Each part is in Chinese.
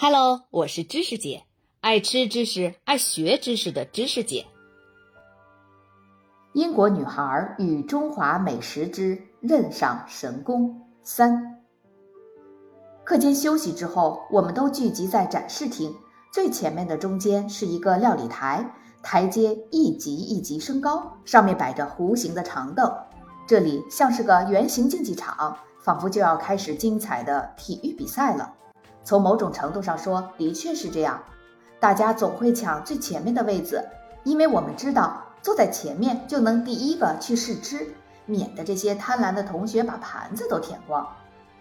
Hello，我是知识姐，爱吃知识、爱学知识的知识姐。英国女孩与中华美食之任上神功三。课间休息之后，我们都聚集在展示厅最前面的中间是一个料理台，台阶一级一级升高，上面摆着弧形的长凳，这里像是个圆形竞技场，仿佛就要开始精彩的体育比赛了。从某种程度上说，的确是这样。大家总会抢最前面的位子，因为我们知道坐在前面就能第一个去试吃，免得这些贪婪的同学把盘子都舔光。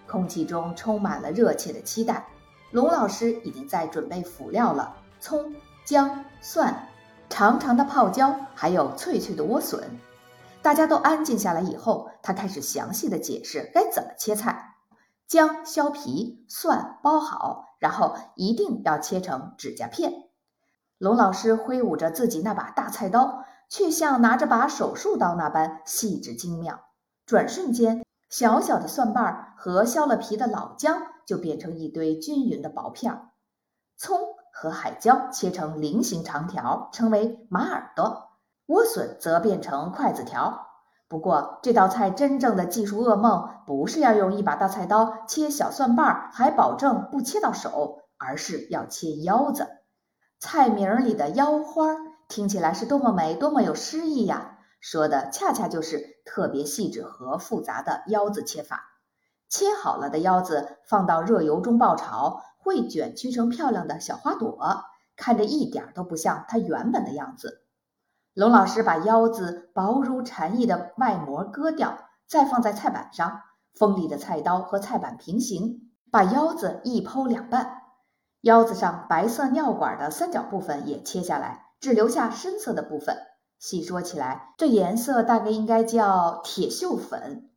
空气中充满了热切的期待。龙老师已经在准备辅料了：葱、姜、蒜、长长的泡椒，还有脆脆的莴笋。大家都安静下来以后，他开始详细的解释该怎么切菜。姜削皮，蒜剥好，然后一定要切成指甲片。龙老师挥舞着自己那把大菜刀，却像拿着把手术刀那般细致精妙。转瞬间，小小的蒜瓣和削了皮的老姜就变成一堆均匀的薄片儿。葱和海椒切成菱形长条，称为马耳朵；莴笋则变成筷子条。不过，这道菜真正的技术噩梦不是要用一把大菜刀切小蒜瓣儿，还保证不切到手，而是要切腰子。菜名里的腰花听起来是多么美，多么有诗意呀！说的恰恰就是特别细致和复杂的腰子切法。切好了的腰子放到热油中爆炒，会卷曲成漂亮的小花朵，看着一点都不像它原本的样子。龙老师把腰子薄如蝉翼的外膜割掉，再放在菜板上，锋利的菜刀和菜板平行，把腰子一剖两半。腰子上白色尿管的三角部分也切下来，只留下深色的部分。细说起来，这颜色大概应该叫铁锈粉。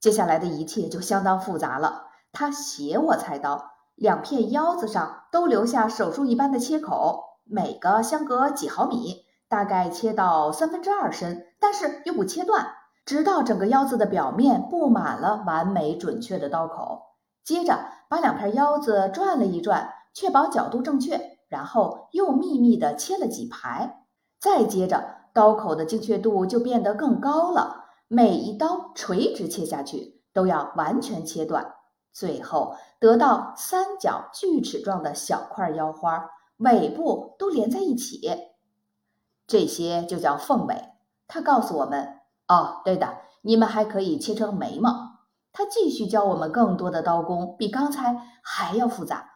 接下来的一切就相当复杂了。他斜握菜刀，两片腰子上都留下手术一般的切口，每个相隔几毫米。大概切到三分之二深，但是又不切断，直到整个腰子的表面布满了完美准确的刀口。接着把两片腰子转了一转，确保角度正确，然后又密密地切了几排。再接着，刀口的精确度就变得更高了，每一刀垂直切下去都要完全切断，最后得到三角锯齿状的小块腰花，尾部都连在一起。这些就叫凤尾。他告诉我们：“哦，对的，你们还可以切成眉毛。”他继续教我们更多的刀工，比刚才还要复杂。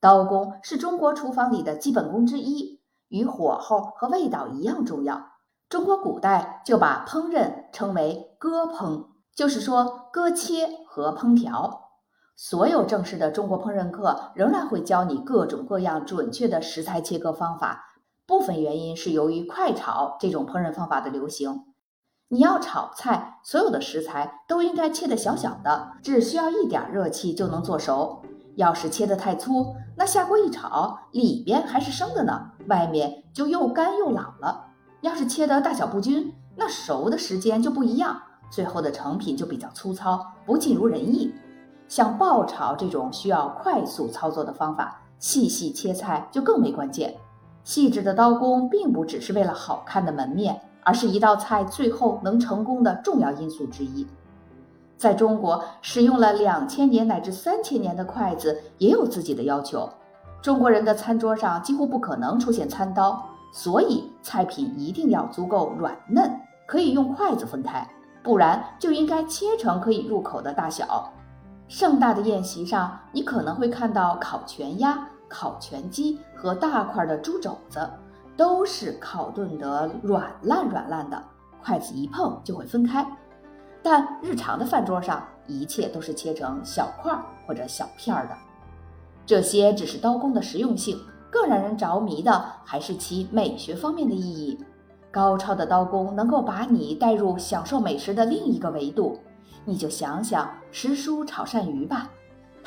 刀工是中国厨房里的基本功之一，与火候和味道一样重要。中国古代就把烹饪称为割烹，就是说割切和烹调。所有正式的中国烹饪课仍然会教你各种各样准确的食材切割方法。部分原因是由于快炒这种烹饪方法的流行。你要炒菜，所有的食材都应该切得小小的，只需要一点热气就能做熟。要是切得太粗，那下锅一炒，里边还是生的呢，外面就又干又老了。要是切得大小不均，那熟的时间就不一样，最后的成品就比较粗糙，不尽如人意。像爆炒这种需要快速操作的方法，细细切菜就更为关键。细致的刀工并不只是为了好看的门面，而是一道菜最后能成功的重要因素之一。在中国，使用了两千年乃至三千年的筷子也有自己的要求。中国人的餐桌上几乎不可能出现餐刀，所以菜品一定要足够软嫩，可以用筷子分开，不然就应该切成可以入口的大小。盛大的宴席上，你可能会看到烤全鸭。烤全鸡和大块的猪肘子都是烤炖得软烂软烂的，筷子一碰就会分开。但日常的饭桌上，一切都是切成小块或者小片的。这些只是刀工的实用性，更让人着迷的还是其美学方面的意义。高超的刀工能够把你带入享受美食的另一个维度。你就想想时蔬炒鳝鱼吧。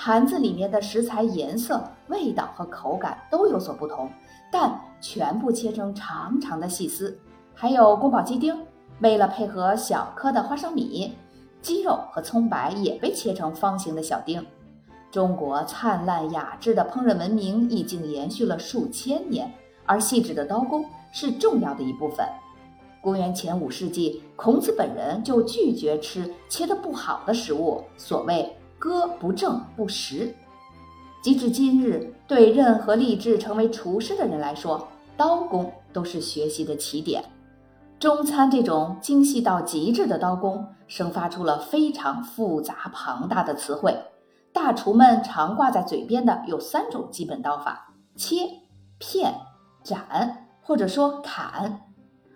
盘子里面的食材颜色、味道和口感都有所不同，但全部切成长长的细丝。还有宫保鸡丁，为了配合小颗的花生米，鸡肉和葱白也被切成方形的小丁。中国灿烂雅致的烹饪文明已经延续了数千年，而细致的刀工是重要的一部分。公元前五世纪，孔子本人就拒绝吃切得不好的食物，所谓“割不正不食”。及至今日，对任何立志成为厨师的人来说，刀工都是学习的起点。中餐这种精细到极致的刀工，生发出了非常复杂庞大的词汇。大厨们常挂在嘴边的有三种基本刀法：切、片、斩，或者说砍。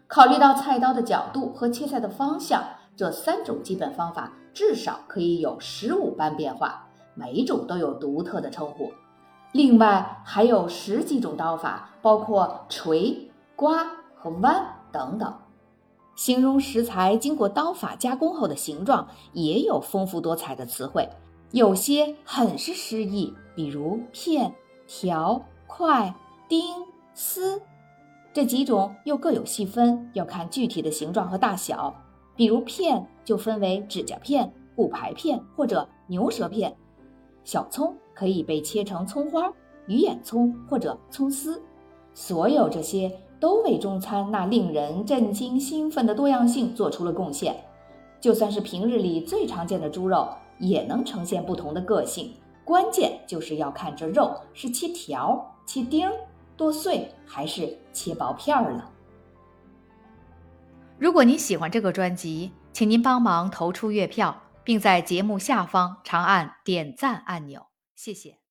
考虑到菜刀的角度和切菜的方向，这三种基本方法至少可以有十五般变化。每一种都有独特的称呼，另外还有十几种刀法，包括锤、刮和弯等等。形容食材经过刀法加工后的形状，也有丰富多彩的词汇，有些很是诗意，比如片、条、块、丁、丝。这几种又各有细分，要看具体的形状和大小。比如片就分为指甲片、骨牌片或者牛舌片。小葱可以被切成葱花、鱼眼葱或者葱丝，所有这些都为中餐那令人震惊兴奋的多样性做出了贡献。就算是平日里最常见的猪肉，也能呈现不同的个性。关键就是要看这肉是切条、切丁、剁碎还是切薄片儿了。如果您喜欢这个专辑，请您帮忙投出月票。并在节目下方长按点赞按钮，谢谢。